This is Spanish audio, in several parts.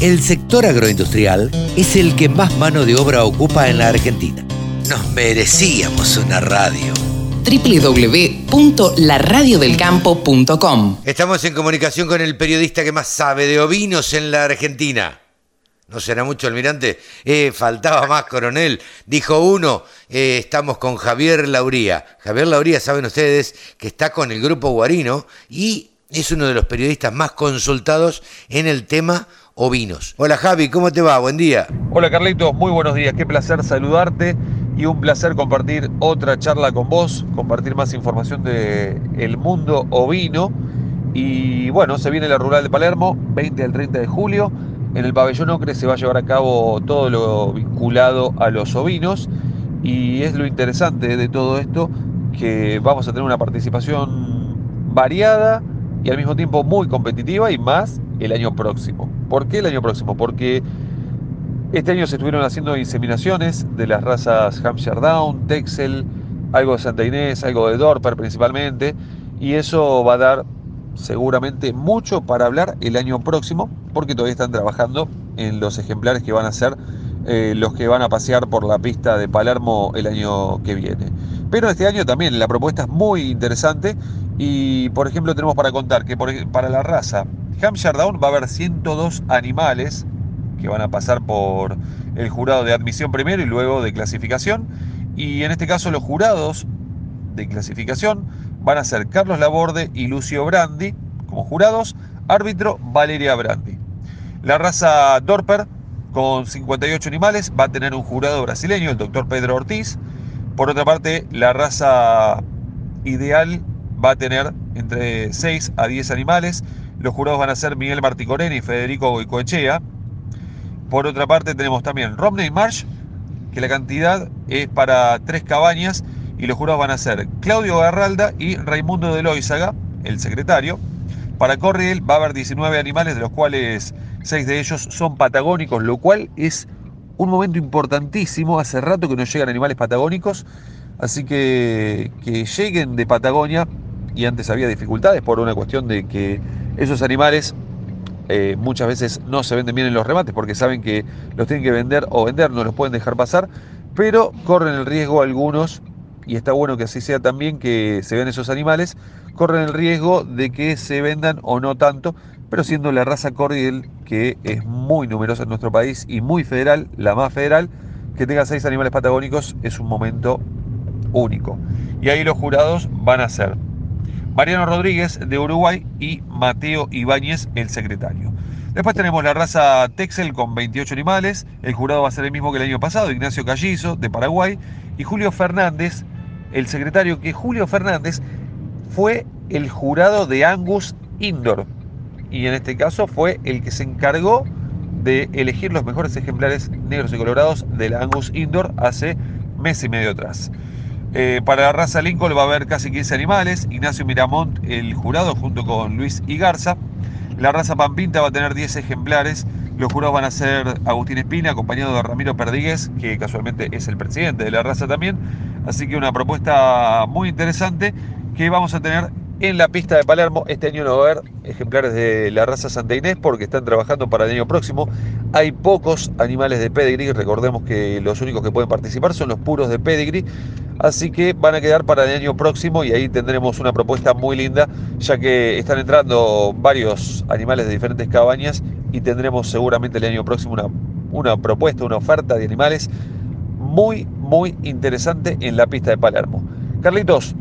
el sector agroindustrial es el que más mano de obra ocupa en la Argentina. Nos merecíamos una radio www.laradiodelcampo.com Estamos en comunicación con el periodista que más sabe de ovinos en la Argentina. ¿No será mucho, almirante? Eh, faltaba más, coronel. Dijo uno, eh, estamos con Javier Lauría. Javier Lauría, saben ustedes, que está con el grupo Guarino y es uno de los periodistas más consultados en el tema ovinos. Hola Javi, ¿cómo te va? Buen día. Hola Carlitos, muy buenos días. Qué placer saludarte y un placer compartir otra charla con vos, compartir más información de el mundo ovino. Y bueno, se viene la Rural de Palermo, 20 al 30 de julio. En el pabellón Ocre se va a llevar a cabo todo lo vinculado a los ovinos y es lo interesante de todo esto que vamos a tener una participación variada y al mismo tiempo muy competitiva y más el año próximo. ¿Por qué el año próximo? Porque este año se estuvieron haciendo inseminaciones de las razas Hampshire Down, Texel, algo de Santa Inés, algo de Dorper principalmente, y eso va a dar seguramente mucho para hablar el año próximo, porque todavía están trabajando en los ejemplares que van a ser eh, los que van a pasear por la pista de Palermo el año que viene. Pero este año también la propuesta es muy interesante y, por ejemplo, tenemos para contar que para la raza Hampshire Down va a haber 102 animales que van a pasar por el jurado de admisión primero y luego de clasificación. Y en este caso los jurados de clasificación van a ser Carlos Laborde y Lucio Brandi como jurados, árbitro Valeria Brandi. La raza Dorper con 58 animales va a tener un jurado brasileño, el doctor Pedro Ortiz. Por otra parte, la raza ideal va a tener entre 6 a 10 animales. Los jurados van a ser Miguel Marticorena y Federico Goicoechea. Por otra parte, tenemos también Romney Marsh, que la cantidad es para tres cabañas y los jurados van a ser Claudio Garralda y Raimundo de Loizaga, el secretario. Para Corriel va a haber 19 animales, de los cuales 6 de ellos son patagónicos, lo cual es un momento importantísimo. Hace rato que no llegan animales patagónicos, así que que lleguen de Patagonia, y antes había dificultades por una cuestión de que esos animales eh, muchas veces no se venden bien en los remates porque saben que los tienen que vender o vender, no los pueden dejar pasar, pero corren el riesgo algunos, y está bueno que así sea también que se vean esos animales, corren el riesgo de que se vendan o no tanto, pero siendo la raza cordial que es muy numerosa en nuestro país y muy federal, la más federal, que tenga seis animales patagónicos es un momento único. Y ahí los jurados van a ser Mariano Rodríguez de Uruguay y Mateo Ibáñez, el secretario. Después tenemos la raza Texel con 28 animales. El jurado va a ser el mismo que el año pasado, Ignacio Callizo de Paraguay y Julio Fernández, el secretario, que Julio Fernández fue el jurado de Angus Indoor. Y en este caso fue el que se encargó de elegir los mejores ejemplares negros y colorados del Angus Indoor hace mes y medio atrás. Eh, para la raza Lincoln va a haber casi 15 animales. Ignacio Miramont, el jurado, junto con Luis Igarza. La raza Pampinta va a tener 10 ejemplares. Los jurados van a ser Agustín Espina, acompañado de Ramiro Perdigues, que casualmente es el presidente de la raza también. Así que una propuesta muy interesante que vamos a tener en la pista de Palermo. Este año no va a haber ejemplares de la raza Santa Inés porque están trabajando para el año próximo. Hay pocos animales de pedigree, recordemos que los únicos que pueden participar son los puros de pedigree. Así que van a quedar para el año próximo y ahí tendremos una propuesta muy linda, ya que están entrando varios animales de diferentes cabañas y tendremos seguramente el año próximo una, una propuesta, una oferta de animales muy, muy interesante en la pista de Palermo. Carlitos,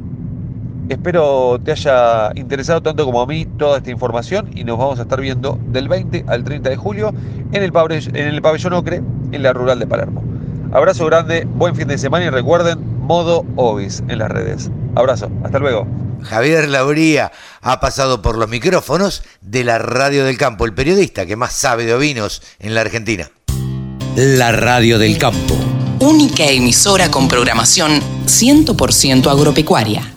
Espero te haya interesado tanto como a mí toda esta información y nos vamos a estar viendo del 20 al 30 de julio en el, en el pabellón Ocre, en la rural de Palermo. Abrazo grande, buen fin de semana y recuerden, modo Ovis en las redes. Abrazo, hasta luego. Javier Lauría ha pasado por los micrófonos de la Radio del Campo, el periodista que más sabe de ovinos en la Argentina. La Radio del Campo. Única emisora con programación 100% agropecuaria.